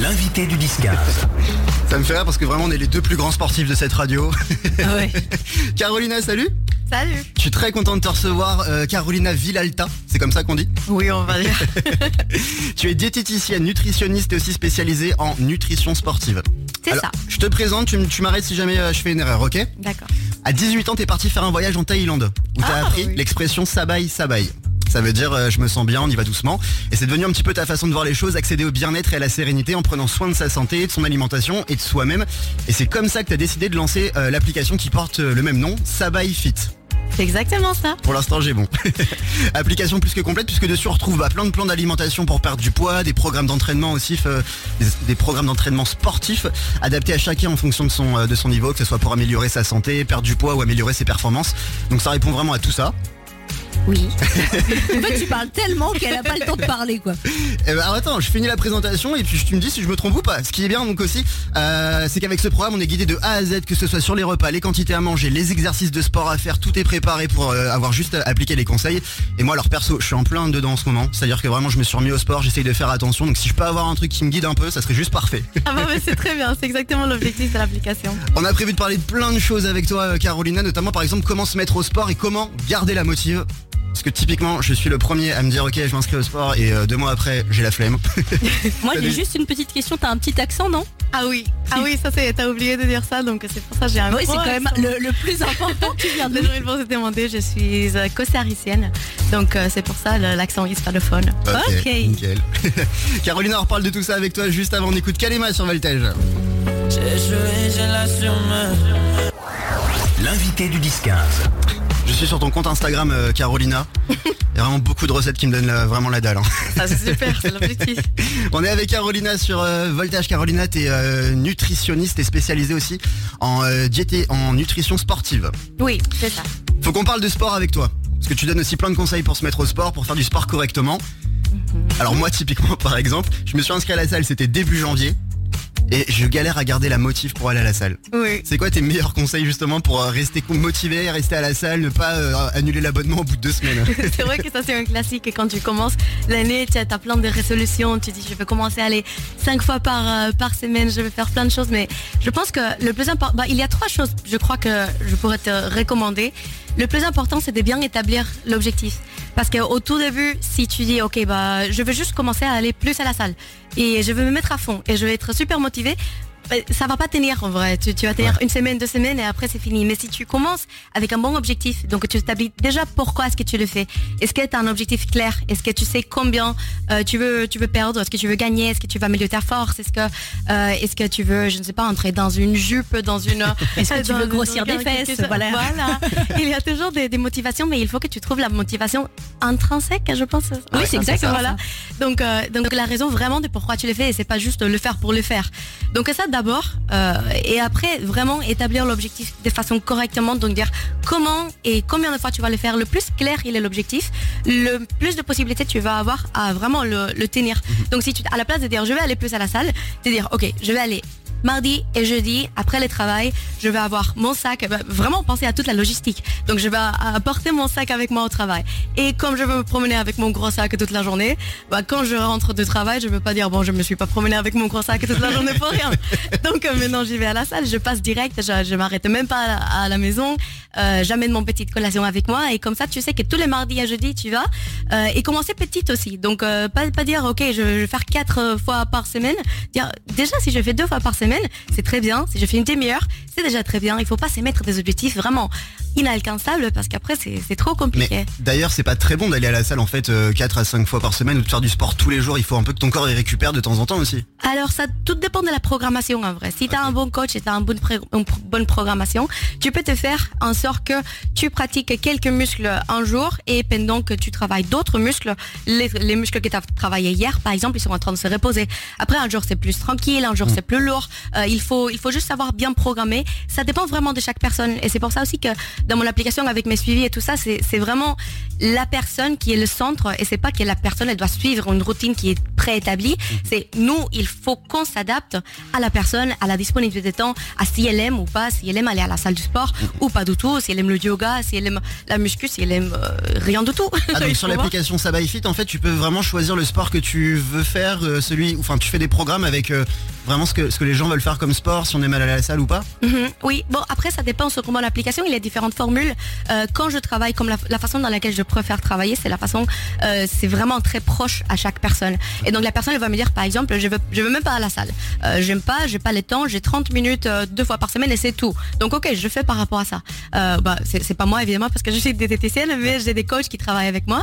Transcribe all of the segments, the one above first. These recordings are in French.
L'invité du 10-15. Ça me fait rire parce que vraiment on est les deux plus grands sportifs de cette radio. Ah ouais. Carolina, salut Salut. Je suis très content de te recevoir. euh, Carolina Villalta, c'est comme ça qu'on dit Oui, on va dire. Tu es diététicienne, nutritionniste et aussi spécialisée en nutrition sportive. C'est ça. Je te présente, tu, m'arrêtes si jamais euh, je fais une erreur, ok? D'accord. À 18 ans, t'es parti faire un voyage en Thaïlande où t'as Ah, appris oui. l'expression sabai sabai. Ça veut dire euh, je me sens bien, on y va doucement. Et c'est devenu un petit peu ta façon de voir les choses, accéder au bien-être et à la sérénité en prenant soin de sa santé, de son alimentation et de soi-même. Et c'est comme ça que t'as décidé de lancer euh, l'application qui porte euh, le même nom, Sabai Fit. C'est exactement ça. Pour l'instant, j'ai bon. Application plus que complète puisque dessus on retrouve bah, plein de plans d'alimentation pour perdre du poids, des programmes d'entraînement aussi, euh, des, des programmes d'entraînement sportifs adaptés à chacun en fonction de son, euh, de son niveau, que ce soit pour améliorer sa santé, perdre du poids ou améliorer ses performances. Donc ça répond vraiment à tout ça. Oui. En fait, tu parles tellement qu'elle a pas le temps de parler, quoi. Eh ben, alors attends, je finis la présentation et puis tu me dis si je me trompe ou pas. Ce qui est bien donc aussi, euh, c'est qu'avec ce programme, on est guidé de A à Z, que ce soit sur les repas, les quantités à manger, les exercices de sport à faire, tout est préparé pour euh, avoir juste à appliquer les conseils. Et moi, alors perso, je suis en plein dedans en ce moment. C'est-à-dire que vraiment, je me suis remis au sport, j'essaye de faire attention. Donc si je peux avoir un truc qui me guide un peu, ça serait juste parfait. Ah bah, c'est très bien. C'est exactement l'objectif de l'application. On a prévu de parler de plein de choses avec toi, euh, Carolina, notamment par exemple comment se mettre au sport et comment garder la motive. Parce que typiquement, je suis le premier à me dire ok, je m'inscris au sport et euh, deux mois après, j'ai la flemme. Moi, j'ai juste une petite question. T'as un petit accent, non? Ah oui. Ah oui, ça c'est. T'as oublié de dire ça, donc c'est pour ça que j'ai un Oui, c'est quand même le, le plus important. Tu viens de Les gens ils vont se demander, je suis euh, costaricienne, donc euh, c'est pour ça le- l'accent hispanophone. Ok. Nickel. Carolina, on reparle de tout ça avec toi juste avant. On écoute Kalema sur Voltage. J'ai joué, j'ai l'assumé. L'invité du 10-15. Je suis sur ton compte Instagram, euh, Carolina. Il y a vraiment beaucoup de recettes qui me donnent la- vraiment la dalle. hein. Ça c'est super, c'est l'objectif. On est avec Carolina sur euh, Voltage. Carolina, t'es euh, nutritionniste et spécialisée aussi en diété, en nutrition sportive. Oui, c'est ça. Faut qu'on parle de sport avec toi. Parce que tu donnes aussi plein de conseils pour se mettre au sport, pour faire du sport correctement. Alors moi, typiquement, par exemple, je me suis inscrit à la salle, c'était début janvier. Et je galère à garder la motive pour aller à la salle. Oui. C'est quoi tes meilleurs conseils justement pour euh, rester motivé, rester à la salle, ne pas euh, annuler l'abonnement au bout de deux semaines? C'est vrai que ça c'est un classique et quand tu commences l'année, tu as t'as plein de résolutions, tu dis je vais commencer à aller cinq fois par, euh, par semaine, je vais faire plein de choses, mais je pense que le plus important, bah, il y a trois choses je crois que je pourrais te recommander. Le plus important c'est de bien établir l'objectif. Parce qu'au tout début, si tu dis ok bah je veux juste commencer à aller plus à la salle. Et je veux me mettre à fond. Et je vais être super motivée, bah, ça va pas tenir en vrai. Tu, tu vas tenir une semaine, deux semaines et après c'est fini. Mais si tu commences avec un bon objectif, donc tu établis déjà pourquoi est-ce que tu le fais? Est-ce que tu as un objectif clair? Est-ce que tu sais combien euh, tu veux tu veux perdre? Est-ce que tu veux gagner? Est-ce que tu veux améliorer ta force? Est-ce que euh, est-ce que tu veux je ne sais pas entrer dans une jupe, dans une Est-ce que tu veux grossir des fesses? Voilà. Voilà. Il y a toujours des, des motivations, mais il faut que tu trouves la motivation intrinsèque, je pense. Oui, c'est exactement Voilà. Donc, euh, donc la raison vraiment de pourquoi tu le fais, et c'est pas juste le faire pour le faire. Donc ça d'abord, euh, et après vraiment établir l'objectif de façon correctement, donc dire comment et combien de fois tu vas le faire. Le plus clair il est l'objectif, le plus de possibilités tu vas avoir à vraiment le, le tenir. Donc si tu à la place de dire je vais aller plus à la salle, de dire ok je vais aller mardi et jeudi après le travail, je vais avoir mon sac, bah, vraiment penser à toute la logistique. Donc je vais apporter mon sac avec moi au travail. Et comme je veux me promener avec mon gros sac toute la journée, bah, quand je rentre de travail, je veux pas dire bon je me suis pas promené avec mon gros sac toute la journée pour rien. Donc euh, maintenant j'y vais à la salle, je passe direct, je, je m'arrête même pas à la, à la maison, euh, j'amène mon petite collation avec moi et comme ça tu sais que tous les mardis et jeudi tu vas euh, et commencer petite aussi. Donc euh, pas, pas dire ok je, je vais faire quatre euh, fois par semaine, dire déjà si je fais deux fois par semaine c'est très bien, si je fais une demi-heure c'est déjà très bien. Il faut pas se mettre des objectifs vraiment inalcançables parce qu'après c'est c'est trop compliqué. D'ailleurs, c'est pas très bon d'aller à la salle en fait 4 à 5 fois par semaine ou de faire du sport tous les jours. Il faut un peu que ton corps y récupère de temps en temps aussi. Alors ça tout dépend de la programmation en vrai. Si tu as un bon coach et tu as une bonne, une bonne programmation, tu peux te faire en sorte que tu pratiques quelques muscles un jour et pendant que tu travailles d'autres muscles, les, les muscles que tu as travaillé hier par exemple, ils sont en train de se reposer. Après un jour c'est plus tranquille, un jour c'est plus lourd. Euh, il faut il faut juste savoir bien programmer. Ça dépend vraiment de chaque personne et c'est pour ça aussi que dans mon application avec mes suivis et tout ça, c'est c'est vraiment la personne qui est le centre et c'est pas que la personne elle doit suivre une routine qui est préétablie. C'est nous, il faut qu'on s'adapte à la personne, à la disponibilité de temps, à si elle aime ou pas, si elle aime aller à la salle du sport ou pas du tout, si elle aime le yoga, si elle aime la muscu, si elle aime euh, rien du tout. Ah, donc sur l'application Sabaifit, en fait, tu peux vraiment choisir le sport que tu veux faire, euh, celui, enfin, tu fais des programmes avec euh, vraiment ce que, ce que les gens veulent faire comme sport, si on est mal à la salle ou pas. Mhm, Oui, bon après ça dépend sur comment l'application, il y a différentes formules. Euh, quand je travaille, comme la, la façon dans laquelle je préfère travailler, c'est la façon, euh, c'est vraiment très proche à chaque personne. Et donc la personne elle va me dire par exemple, je veux, je veux même pas à la salle. Euh, J'aime pas, j'ai pas le temps, j'ai 30 minutes euh, deux fois par semaine et c'est tout. Donc ok, je fais par rapport à ça. Bah c'est pas moi évidemment parce que je suis diététicienne, mais j'ai des coachs qui travaillent avec moi,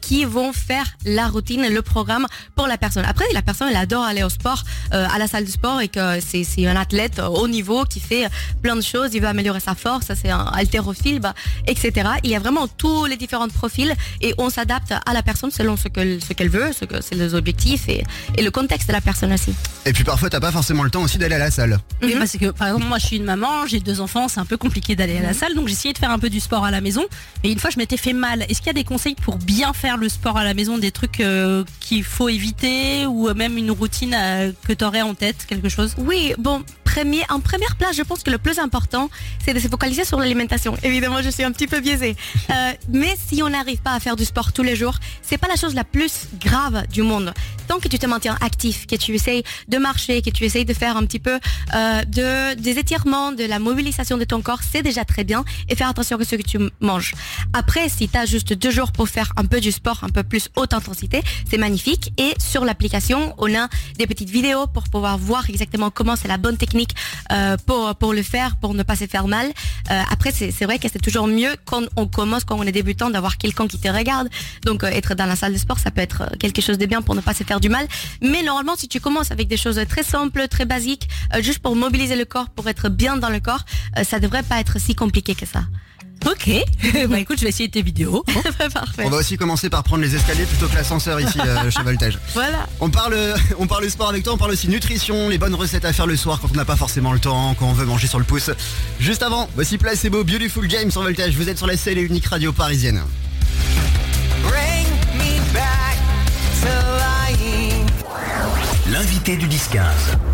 qui vont faire la routine, le programme pour la personne. Après la personne elle adore aller au sport, à la salle de sport et que c'est un athlète haut niveau qui fait plein de choses, il veut améliorer sa force, ça c'est un haltérophile, bah, etc. Il y a vraiment tous les différents profils et on s'adapte à la personne selon ce que ce qu'elle veut, ce que c'est les objectifs et, et le contexte de la personne aussi. Et puis parfois, t'as pas forcément le temps aussi d'aller à la salle. Oui, parce que par exemple, moi je suis une maman, j'ai deux enfants, c'est un peu compliqué d'aller à la salle, donc j'ai essayé de faire un peu du sport à la maison. Et une fois, je m'étais fait mal. Est-ce qu'il y a des conseils pour bien faire le sport à la maison, des trucs euh, qu'il faut éviter ou même une routine euh, que tu aurais en tête, quelque chose? Oui, bon, premier, en première place, je pense que le plus important, c'est de se focaliser sur l'alimentation. Évidemment, je suis un petit peu biaisée. Euh, mais si on n'arrive pas à faire du sport tous les jours, c'est pas la chose la plus grave du monde. Tant que tu te maintiens actif, que tu essayes de marcher, que tu essayes de faire un petit peu euh, de, des étirements, de la mobilisation de ton corps, c'est déjà très bien. Et faire attention à ce que tu manges. Après, si tu as juste deux jours pour faire un peu du sport, un peu plus haute intensité, c'est magnifique. Et sur l'application, on a des petites vidéos pour pouvoir voir exactement comment c'est la bonne technique euh, pour, pour le faire, pour ne pas se faire mal. Euh, après, c'est vrai que c'est toujours mieux quand on commence, quand on est débutant, d'avoir quelqu'un qui te regarde. Donc, euh, être dans la salle de sport, ça peut être quelque chose de bien pour ne pas se faire du mal. Mais normalement, si tu commences avec des choses très simples, très basiques, juste pour mobiliser le corps, pour être bien dans le corps, ça devrait pas être si compliqué que ça. Ok, bah écoute, je vais essayer tes vidéos. Parfait. On va aussi commencer par prendre les escaliers plutôt que l'ascenseur ici euh, chez Voltage. Voilà. On parle, on parle sport avec toi, on parle aussi nutrition, les bonnes recettes à faire le soir quand on n'a pas forcément le temps, quand on veut manger sur le pouce. Juste avant, voici Placebo, Beautiful James sur Voltage. Vous êtes sur la seule et unique radio parisienne. Bring me back to life. L'invité du 10-15.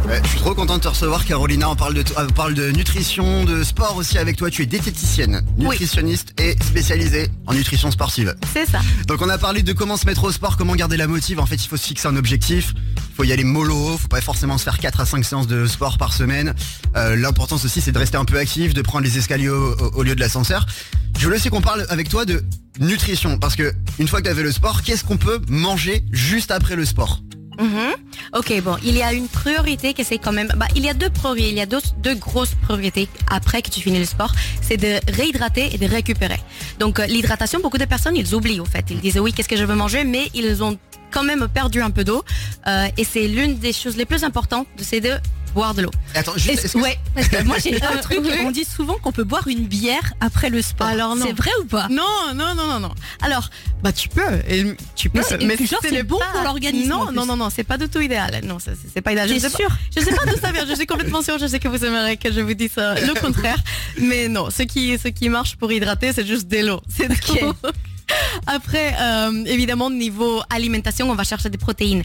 Ouais, je suis trop content de te recevoir Carolina, on parle de, on parle de nutrition, de sport aussi avec toi. Tu es diététicienne, nutritionniste et spécialisée en nutrition sportive. C'est ça. Donc on a parlé de comment se mettre au sport, comment garder la motive. En fait, il faut se fixer un objectif. Il faut y aller mollo. Faut pas forcément se faire 4 à 5 séances de sport par semaine. Euh, L'importance aussi, c'est de rester un peu actif, de prendre les escaliers au, au- au lieu de l'ascenseur. Je voulais aussi qu'on parle avec toi de nutrition. Parce que une fois que tu as fait le sport, qu'est-ce qu'on peut manger juste après le sport? Mhm. Ok, bon, il y a une priorité que c'est quand même. Bah, il y a deux priorités, il y a deux, deux grosses priorités après que tu finis le sport, c'est de réhydrater et de récupérer. Donc euh, l'hydratation, beaucoup de personnes ils oublient au fait. Ils disent oui, qu'est-ce que je veux manger, mais ils ont quand même perdu un peu d'eau. Euh, et c'est l'une des choses les plus importantes, de boire de l'eau. Attends, juste, Est-ce- est-ce que- ouais, parce que moi j'ai un truc, on dit souvent qu'on peut boire une bière après le sport. Alors non. C'est vrai ou pas? Non, non, non, non, non. Alors, bah tu peux, et tu peux, Mais c'est- et puis genre, ce c'est bon pour l'organisme, en Non, plus. non, non, non, c'est pas du tout idéal. Non, c'est c'est pas idéal. Je T'es sais pas- sûr? Je sais pas d'où ça vient. Je suis complètement sûre. Je sais que vous aimeriez que je vous dise euh, le contraire, mais non. Ce qui, ce qui marche pour hydrater, c'est juste de l'eau. C'est tout. Après, euh, évidemment, niveau alimentation, on va chercher des protéines.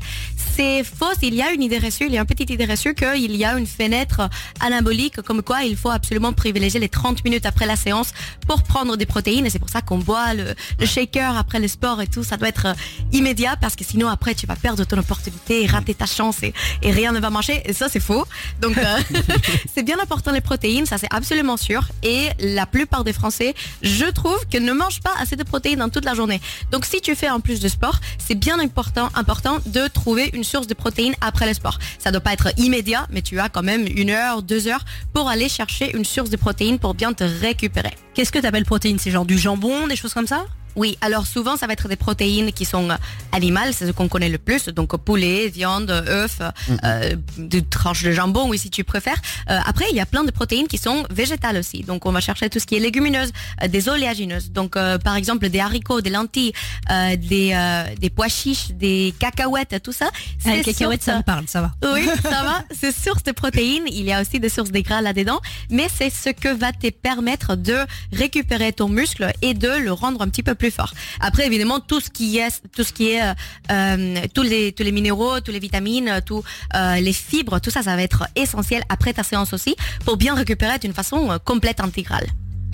C'est faux. Il y a une idée reçue, il y a une petite idée reçue qu'il y a une fenêtre anabolique, comme quoi il faut absolument privilégier les 30 minutes après la séance pour prendre des protéines. Et c'est pour ça qu'on boit le, le shaker après le sport et tout. Ça doit être euh, immédiat parce que sinon après tu vas perdre ton opportunité, rater ta chance et, et rien ne va marcher. Et ça c'est faux. Donc euh, c'est bien important les protéines, ça c'est absolument sûr. Et la plupart des Français, je trouve, que ne mangent pas assez de protéines dans la journée. Donc si tu fais en plus de sport, c'est bien important, important de trouver une source de protéines après le sport. Ça doit pas être immédiat, mais tu as quand même une heure, deux heures pour aller chercher une source de protéines pour bien te récupérer. Qu'est-ce que t'appelles protéines? C'est genre du jambon, des choses comme ça? Oui, alors souvent ça va être des protéines qui sont euh, animales, c'est ce qu'on connaît le plus, donc poulet, viande, œufs, euh, des tranches de jambon, oui si tu préfères. Euh, après, il y a plein de protéines qui sont végétales aussi, donc on va chercher tout ce qui est légumineuse, euh, des oléagineuses, donc euh, par exemple des haricots, des lentilles, euh, des, euh, des pois chiches, des cacahuètes, tout ça. Ah, les c'est cacahuètes, source- ça me parle, ça va. oui, ça va. C'est source de protéines. Il y a aussi des sources de gras là-dedans. Mais c'est ce que va te permettre de récupérer ton muscle et de le rendre un petit peu plus fort. Après, évidemment, tout ce qui est, tout ce qui est, euh, euh, tous les, tous les minéraux, tous les vitamines, tous euh, les fibres, tout ça, ça va être essentiel après ta séance aussi pour bien récupérer d'une façon complète, intégrale.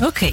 Ok.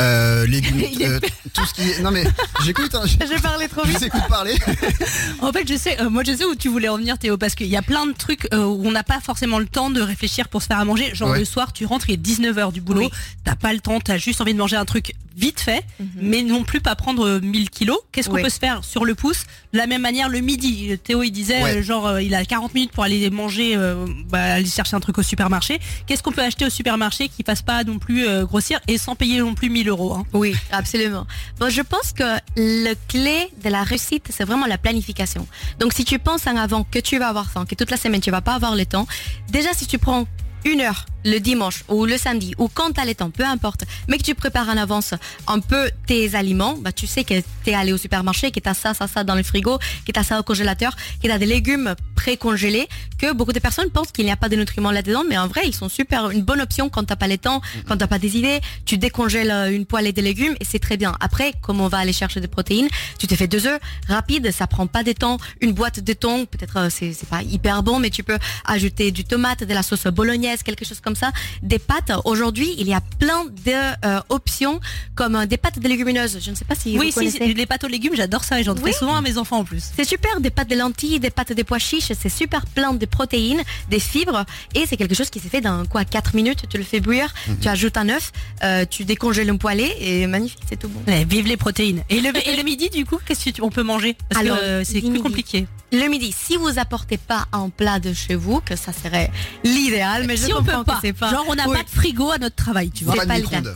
Euh, légumes, euh, tout ce qui est... Non mais, j'écoute, hein, je, J'ai parlé trop vite. écoute parler. En fait, je sais, euh, moi je sais où tu voulais en venir Théo, parce qu'il y a plein de trucs où on n'a pas forcément le temps de réfléchir pour se faire à manger. Genre Ouais. le soir, tu rentres, il est 19h du boulot, Oui. t'as pas le temps, t'as juste envie de manger un truc vite fait, mais non plus pas prendre euh, 1000 kilos. Qu'est-ce qu'on Oui. peut se faire sur le pouce? De la même manière, le midi, Théo il disait, Ouais. euh, genre euh, il a 40 minutes pour aller manger, euh, bah, aller chercher un truc au supermarché. Qu'est-ce qu'on peut acheter au supermarché qui fasse pas non plus euh, grossir et sans payer non plus 1000 euros hein? Oui, absolument. Bon, je pense que le clé de la réussite, c'est vraiment la planification. Donc, si tu penses en avant que tu vas avoir faim, que toute la semaine tu vas pas avoir le temps, déjà si tu prends une heure le dimanche ou le samedi ou quand tu as le temps, peu importe, mais que tu prépares en avance un peu tes aliments, bah tu sais que tu es allé au supermarché, que tu as ça, ça, ça dans le frigo, que tu as ça au congélateur, que tu as des légumes pré-congelés, que beaucoup de personnes pensent qu'il n'y a pas de nutriments là-dedans, mais en vrai, ils sont super, une bonne option quand t'as pas le temps, quand t'as pas des idées, tu décongèles euh, une poêlée de légumes et c'est très bien. Après, comme on va aller chercher des protéines, tu te fais deux œufs, rapide, ça prend pas de temps, une boîte de thon, peut-être euh, c'est c'est pas hyper bon, mais tu peux ajouter du tomate, de la sauce bolognaise, quelque chose comme ça, des pâtes. Aujourd'hui, il y a plein de euh, options comme euh, des pâtes de légumineuses. Je ne sais pas si Oui, vous si, les pâtes aux légumes, j'adore ça et j'en Oui. fais souvent à mes enfants en plus. C'est super, des pâtes de lentilles, des pâtes de pois chiches, c'est super plein de protéines, des fibres, et c'est quelque chose qui s'est fait dans quoi 4 minutes, tu le fais bouillir, tu ajoutes un œuf, euh, tu décongèles un poêlé, et magnifique, c'est tout bon. Ouais, vive les protéines. Et le, et le midi, du coup, qu'est-ce qu'on peut manger? Parce Alors, que euh, c'est plus midi. compliqué. Le midi, si vous apportez pas un plat de chez vous, que ça serait l'idéal, mais si on peut pas, que c'est pas. genre on n'a Oui. pas de frigo à notre travail, tu vois. C'est Pas de pas le cas.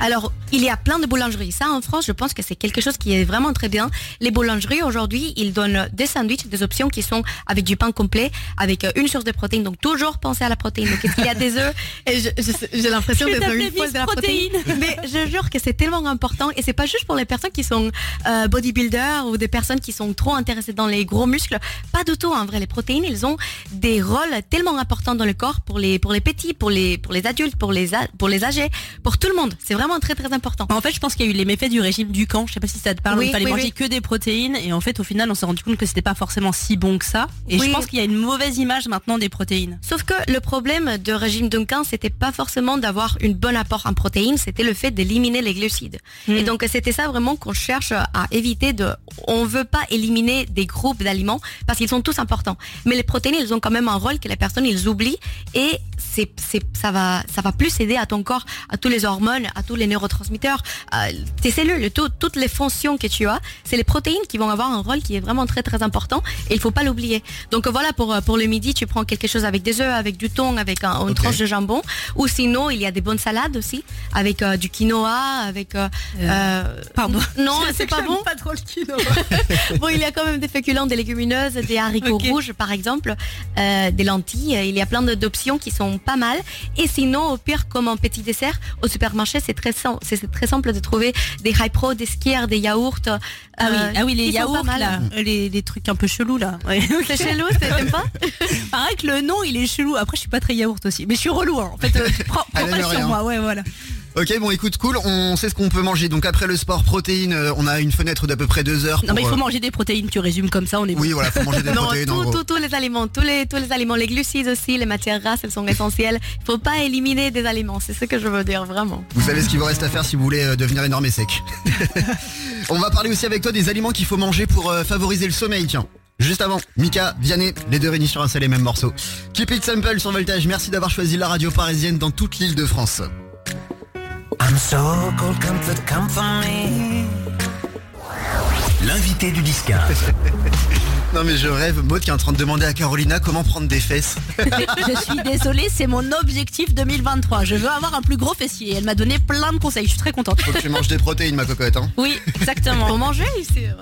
Alors, il y a plein de boulangeries. Ça, en France, je pense que c'est quelque chose qui est vraiment très bien. Les boulangeries, aujourd'hui, ils donnent des sandwichs, des options qui sont avec du pain complet, avec euh, une source de protéines. Donc, toujours penser à la protéine. Donc, est-ce qu'il y a des œufs j'ai l'impression d'être une folle de la protéine. Mais je jure que c'est tellement important. Et c'est pas juste pour les personnes qui sont euh, bodybuilders ou des personnes qui sont trop intéressées dans les gros muscles. Pas du tout, en vrai. Les protéines, ils ont des rôles tellement importants dans le corps pour les, pour les petits, pour les, pour les adultes, pour les, a- pour les âgés, pour tout le monde. C'est vraiment très, très important. En fait, je pense qu'il y a eu les méfaits du régime du camp. Je sais pas si ça te parle. Oui, il fallait oui, manger oui. que des protéines. Et en fait, au final, on s'est rendu compte que c'était pas forcément si bon que ça. Et je pense qu'il y a une mauvaise image maintenant des protéines. Sauf que le problème de régime Duncan, c'était pas forcément d'avoir une bonne apport en protéines, c'était le fait d'éliminer les glucides. Mm. Et donc c'était ça vraiment qu'on cherche à éviter de. On veut pas éliminer des groupes d'aliments parce qu'ils sont tous importants. Mais les protéines, ils ont quand même un rôle que les personnes ils oublient et c'est ça va ça va plus aider à ton corps, à tous les hormones, à tous les neurotransmetteurs, à tes cellules, tout- toutes les fonctions que tu as. C'est les protéines qui vont avoir un rôle qui est vraiment très très important et il faut pas l'oublier. Donc voilà pour euh, pour le midi, tu prends quelque chose avec des œufs, avec du thon, avec un- une tranche de jambon, ou sinon il y a des bonnes salades aussi avec euh, du quinoa, avec euh, euh, Pardon. non c'est pas bon. pas trop le kino. Bon, il y a quand même des féculents, des légumineuses, des haricots rouges par exemple, euh, des lentilles. Il y a plein d'options qui sont pas mal. Et sinon, au pire, comme un petit dessert, au supermarché, c'est très, sim- c'est c'est très simple de trouver des high pro, des skiers, des yaourts. Ah oui, euh, ah oui, les yaourts là, euh, les, les trucs un peu chelous là. Ouais. C'est chelou, c'est- t'aimes pas Pareil que le nom, il est chelou. Après, je suis pas très yaourt aussi, mais je suis relou. Hein. En fait, euh, prends, pas sur rien. moi. Ouais, voilà. Ok, bon, écoute, cool. On sait ce qu'on peut manger. Donc après le sport, protéines, euh, on a une fenêtre d'à peu près deux heures. Non, mais il faut euh, manger des protéines. Tu résumes comme ça, on est bon. Oui, voilà, faut manger des Non, protéines. en tout- gros. tout- tous les aliments, tous les, tous les aliments, les glucides aussi, les matières grasses, elles sont essentielles. Il faut pas éliminer des aliments, c'est ce que je veux dire vraiment. Vous savez ce qu'il vous reste à faire si vous voulez euh, devenir énorme et sec. On va parler aussi avec toi des aliments qu'il faut manger pour euh, favoriser le sommeil, tiens. Juste avant, Mika, Vianney, les deux réunis sur un seul et même morceau. Keep it simple sur Voltage, merci d'avoir choisi la radio parisienne dans toute l'île de France. I'm so cold, comfort, for me. L'invité du disquin. Non mais je rêve, Maud qui est en train de demander à Carolina comment prendre des fesses. Je suis désolée, c'est mon objectif 2023. Je veux avoir un plus gros fessier. Elle m'a donné plein de conseils. Je suis très contente. Faut que tu manges des protéines ma cocotte. Hein. Oui, exactement. Pour manger, c'est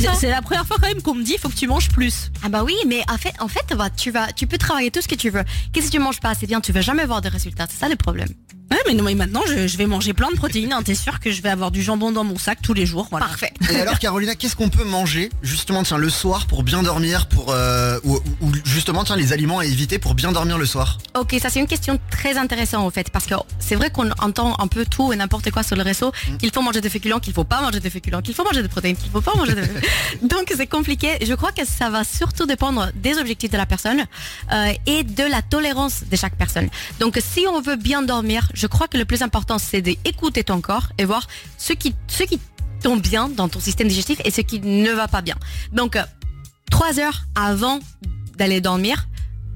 ça. C'est la première fois quand même qu'on me dit faut que tu manges plus. Ah bah oui, mais en fait, en fait, bah, tu vas, tu peux travailler tout ce que tu veux. Qu'est-ce que tu manges pas assez bien, tu vas jamais voir de résultats. C'est ça le problème. Ouais, mais, non, mais maintenant je, je vais manger plein de protéines. hein. T'es sûr que je vais avoir du jambon dans mon sac tous les jours. Voilà. Parfait. Et alors Qu'est-ce qu'on peut manger justement tiens le soir pour bien dormir pour euh, ou, ou justement tiens les aliments à éviter pour bien dormir le soir? Ok, ça c'est une question très intéressante en fait, parce que c'est vrai qu'on entend un peu tout et n'importe quoi sur le réseau, qu'il faut manger des féculents, qu'il faut pas manger des féculents, qu'il faut manger des protéines, qu'il faut pas manger des... Donc c'est compliqué. Je crois que ça va surtout dépendre des objectifs de la personne euh, et de la tolérance de chaque personne. Donc si on veut bien dormir, je crois que le plus important c'est d'écouter ton corps et voir ce qui, ce qui bien dans ton système digestif et ce qui ne va pas bien. Donc, trois heures avant d'aller dormir,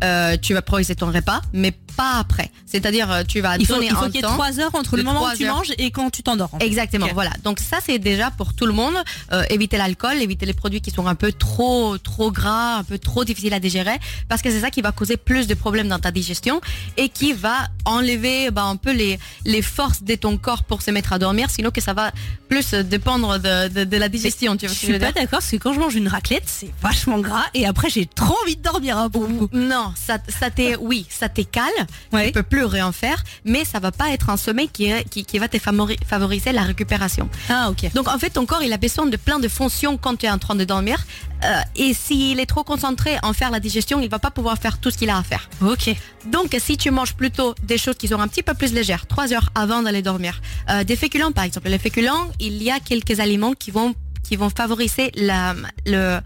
euh, tu vas progresser ton repas, mais pas après. C'est-à-dire, euh, tu vas Il faut, donner il faut un qu'il y ait. 3 heures entre le moment où trois tu heures. manges et quand tu t'endors. en fait. Exactement, voilà. Donc ça c'est déjà pour tout le monde. Euh, éviter l'alcool, éviter les produits qui sont un peu trop trop gras, un peu trop difficiles à digérer, parce que c'est ça qui va causer plus de problèmes dans ta digestion et qui va enlever bah, un peu les les forces de ton corps pour se mettre à dormir, sinon que ça va plus dépendre de, de, de la digestion. Tu vois je suis pas d'accord parce que quand je mange une raclette, c'est vachement gras et après j'ai trop envie de dormir. hein, pour. Non, ça, ça t'est, oui, ça t'écale. Ouais. Tu peux plus rien faire, mais ça va pas être un sommeil qui, est- qui, qui va te favoriser la récupération. Ah ok. Donc en fait, ton corps, il a besoin de plein de fonctions quand tu es en train de dormir. Euh, et s'il est trop concentré en faire la digestion, il va pas pouvoir faire tout ce qu'il a à faire. Ok. Donc si tu manges plutôt des choses qui sont un petit peu plus légères, trois heures avant d'aller dormir, euh, des féculents par exemple. Les féculents, il y a quelques aliments qui vont qui vont favoriser la, le,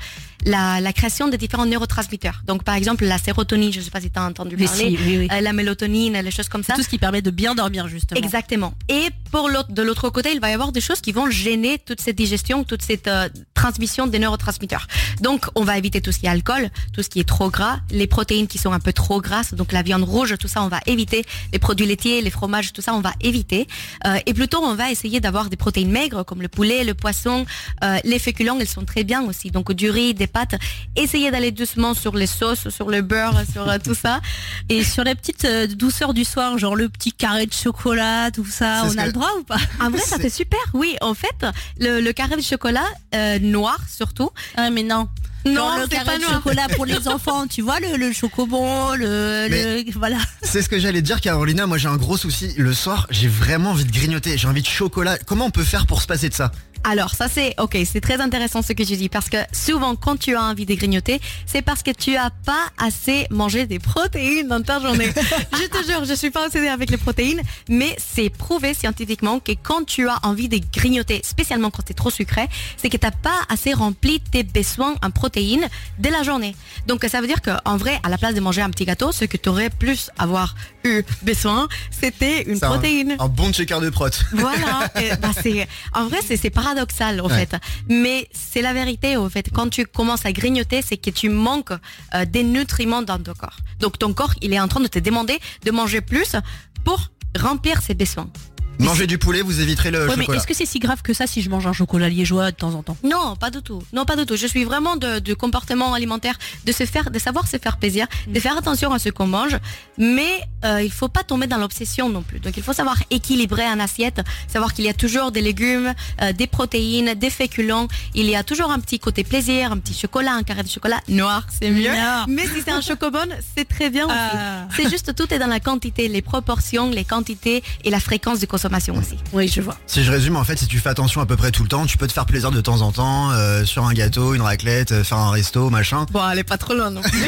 la, la création de différents neurotransmetteurs. Donc par exemple la sérotonine, je sais pas si tu as entendu parler, si, oui, oui. euh, la mélatonine, les choses comme ça. Tout ce qui permet de bien dormir justement. Exactement. Et pour l'autre, de l'autre côté, il va y avoir des choses qui vont gêner toute cette digestion, toute cette euh, transmission des neurotransmetteurs. Donc, on va éviter tout ce qui est alcool, tout ce qui est trop gras, les protéines qui sont un peu trop grasses, donc la viande rouge, tout ça, on va éviter. Les produits laitiers, les fromages, tout ça, on va éviter. Euh, et plutôt, on va essayer d'avoir des protéines maigres comme le poulet, le poisson, euh, les féculents, elles sont très bien aussi. Donc, du riz, des pâtes. Essayez d'aller doucement sur les sauces, sur le beurre, sur euh, tout ça. Et sur les petites euh, douceurs du soir, genre le petit carré de chocolat, tout ça, on a que- le droit ou pas? En vrai, ça C'est- fait super. Oui, en fait, le, le carré de chocolat euh, noir surtout. Ah mais non. Non, le c'est carré pas de noir. chocolat pour les enfants, tu vois le, le chocobon, le, Mais- le voilà. C'est ce que j'allais te dire Carolina, moi j'ai un gros souci. Le soir, j'ai vraiment envie de grignoter, j'ai envie de chocolat. Comment on peut faire pour se passer de ça? Alors ça c'est ok, c'est très intéressant ce que tu dis parce que souvent quand tu as envie de grignoter, c'est parce que tu as pas assez mangé des protéines dans ta journée. je te jure, je suis pas obsédée avec les protéines, mais c'est prouvé scientifiquement que quand tu as envie de grignoter, spécialement quand c'est trop sucré, c'est que t'as pas assez rempli tes besoins en protéines de la journée. Donc ça veut dire qu'en vrai, à la place de manger un petit gâteau, ce que tu aurais plus avoir eu besoin, c'était une C'est un- protéine. Un, bon checker de prot. Voilà. Et, bah, c'est, en vrai, c'est, c'est paradoxal, au Ouais. fait. Mais c'est la vérité, au fait. Quand tu commences à grignoter, c'est que tu manques euh, des nutriments dans ton corps. Donc, ton corps, il est en train de te demander de manger plus pour remplir ses besoins. Mangez du poulet, vous éviterez le Ouais, mais chocolat. est-ce que c'est si grave que ça si je mange un chocolat liégeois de temps en temps? Non, pas du tout. Non, pas du tout. Je suis vraiment de, de comportement alimentaire, de se faire, de savoir se faire plaisir, de faire attention à ce qu'on mange, mais euh, il faut pas tomber dans l'obsession non plus. Donc il faut savoir équilibrer un assiette, savoir qu'il y a toujours des légumes, euh, des protéines, des féculents. Il y a toujours un petit côté plaisir, un petit chocolat, un carré de chocolat noir, c'est mieux. Non. Mais si c'est un chocobone, c'est très bien aussi. Ah. C'est juste tout est dans la quantité, les proportions, les quantités et la fréquence de consommation aussi. Oui, je vois. Si je résume, en fait, si tu fais attention à peu près tout le temps, tu peux te faire plaisir de temps en temps euh, sur un gâteau, une raclette, euh, faire un resto, machin. Bon, elle est pas trop loin non plus.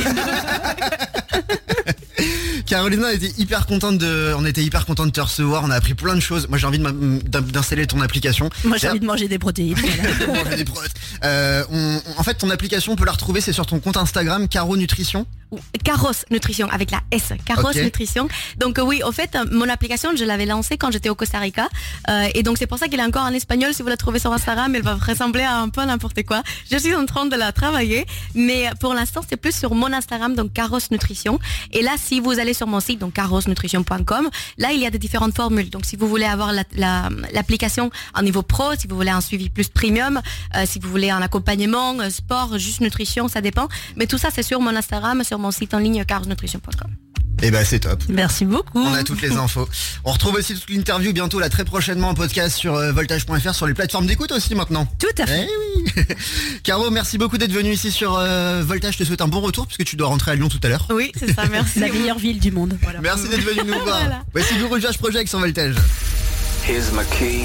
Carolina était hyper contente de, on était hyper contente de te recevoir. On a appris plein de choses. Moi, j'ai envie d'installer ton application. Moi j'ai envie de manger des protéines. voilà. Des. Euh, on- on- en fait, ton application, on peut la retrouver, c'est sur ton compte Instagram, Caro Nutrition. Caros Nutrition avec la S. Caros Ok. Nutrition. Donc euh, oui, au fait, euh, mon application, je l'avais lancée quand j'étais au Costa Rica. Euh, et donc c'est pour ça qu'elle est encore en espagnol. Si vous la trouvez sur Instagram, elle va ressembler à un peu n'importe quoi. Je suis en train de la travailler. Mais pour l'instant, c'est plus sur mon Instagram, donc Caros Nutrition. Et là, si vous allez sur mon site, donc carosnutrition.com. Là, il y a des différentes formules. Donc, si vous voulez avoir la- la- l'application à niveau pro, si vous voulez un suivi plus premium, euh, si vous voulez un accompagnement, sport, juste nutrition, ça dépend. Mais tout ça, c'est sur mon Instagram, sur mon site en ligne carosnutrition.com. Et bah c'est top. Merci beaucoup. On a toutes les infos. On retrouve aussi toute l'interview bientôt là très prochainement en podcast sur euh, voltage.fr sur les plateformes d'écoute aussi maintenant. Tout à fait. Eh oui. Caro, merci beaucoup d'être venu ici sur euh, Voltage. Je te souhaite un bon retour puisque tu dois rentrer à Lyon tout à l'heure. Oui, c'est ça, merci. La meilleure ville du monde. Voilà. Merci d'être venu nous voir. Voilà. Voici Guru Josh Project sur Voltage. Here's my key.